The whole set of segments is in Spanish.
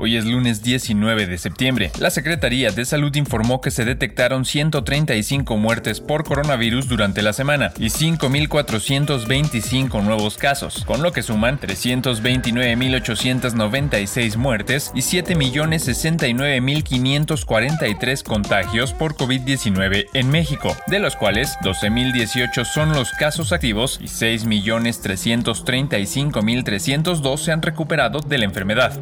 Hoy es lunes 19 de septiembre. La Secretaría de Salud informó que se detectaron 135 muertes por coronavirus durante la semana y 5.425 nuevos casos, con lo que suman 329.896 muertes y 7.069.543 contagios por COVID-19 en México, de los cuales 12.018 son los casos activos y 6.335.302 se han recuperado de la enfermedad.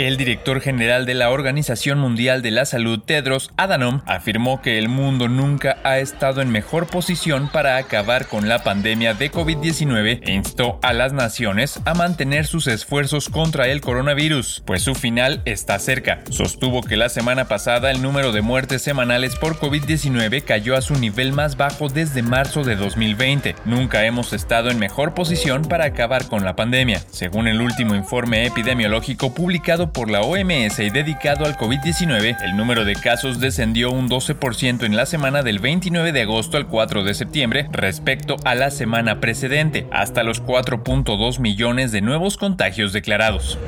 El director general de la Organización Mundial de la Salud, Tedros Adhanom, afirmó que el mundo nunca ha estado en mejor posición para acabar con la pandemia de COVID-19 e instó a las naciones a mantener sus esfuerzos contra el coronavirus, pues su final está cerca. Sostuvo que la semana pasada el número de muertes semanales por COVID-19 cayó a su nivel más bajo desde marzo de 2020. Nunca hemos estado en mejor posición para acabar con la pandemia, según el último informe epidemiológico publicado por la OMS y dedicado al COVID-19, el número de casos descendió un 12% en la semana del 29 de agosto al 4 de septiembre respecto a la semana precedente, hasta los 4.2 millones de nuevos contagios declarados.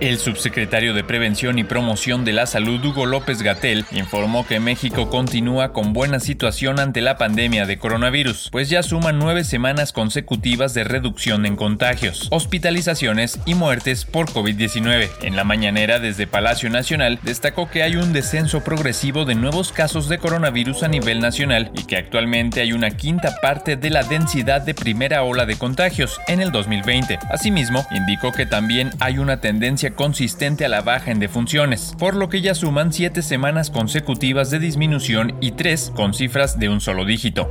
El subsecretario de Prevención y Promoción de la Salud, Hugo López Gatel, informó que México continúa con buena situación ante la pandemia de coronavirus, pues ya suman nueve semanas consecutivas de reducción en contagios, hospitalizaciones y muertes por COVID-19. En la mañanera desde Palacio Nacional destacó que hay un descenso progresivo de nuevos casos de coronavirus a nivel nacional y que actualmente hay una quinta parte de la densidad de primera ola de contagios en el 2020. Asimismo, indicó que también hay una tendencia consistente a la baja en defunciones, por lo que ya suman siete semanas consecutivas de disminución y tres con cifras de un solo dígito.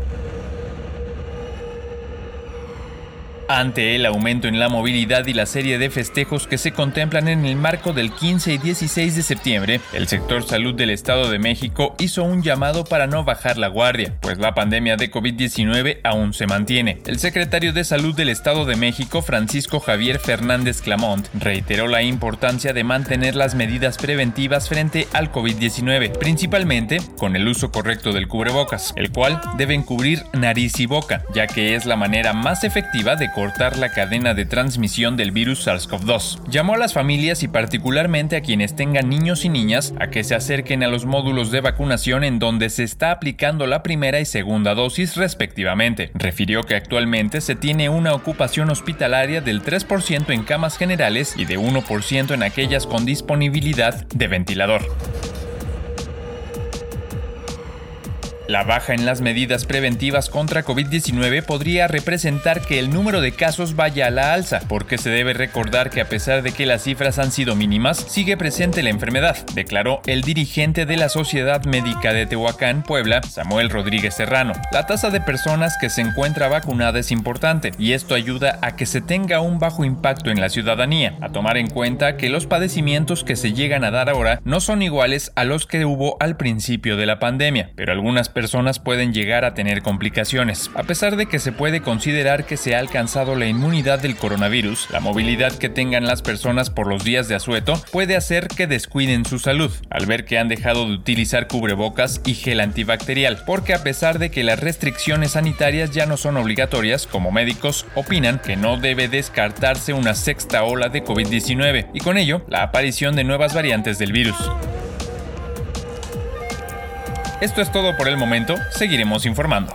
Ante el aumento en la movilidad y la serie de festejos que se contemplan en el marco del 15 y 16 de septiembre, el sector salud del Estado de México hizo un llamado para no bajar la guardia, pues la pandemia de COVID-19 aún se mantiene. El secretario de Salud del Estado de México, Francisco Javier Fernández Clamont, reiteró la importancia de mantener las medidas preventivas frente al COVID-19, principalmente con el uso correcto del cubrebocas, el cual deben cubrir nariz y boca, ya que es la manera más efectiva de cortar la cadena de transmisión del virus SARS-CoV-2. Llamó a las familias y particularmente a quienes tengan niños y niñas a que se acerquen a los módulos de vacunación en donde se está aplicando la primera y segunda dosis respectivamente. Refirió que actualmente se tiene una ocupación hospitalaria del 3% en camas generales y de 1% en aquellas con disponibilidad de ventilador. La baja en las medidas preventivas contra COVID-19 podría representar que el número de casos vaya a la alza, porque se debe recordar que a pesar de que las cifras han sido mínimas, sigue presente la enfermedad, declaró el dirigente de la Sociedad Médica de Tehuacán, Puebla, Samuel Rodríguez Serrano. La tasa de personas que se encuentra vacunada es importante y esto ayuda a que se tenga un bajo impacto en la ciudadanía, a tomar en cuenta que los padecimientos que se llegan a dar ahora no son iguales a los que hubo al principio de la pandemia, pero algunas personas pueden llegar a tener complicaciones. A pesar de que se puede considerar que se ha alcanzado la inmunidad del coronavirus, la movilidad que tengan las personas por los días de asueto puede hacer que descuiden su salud, al ver que han dejado de utilizar cubrebocas y gel antibacterial, porque a pesar de que las restricciones sanitarias ya no son obligatorias, como médicos opinan que no debe descartarse una sexta ola de COVID-19 y con ello la aparición de nuevas variantes del virus. Esto es todo por el momento, seguiremos informando.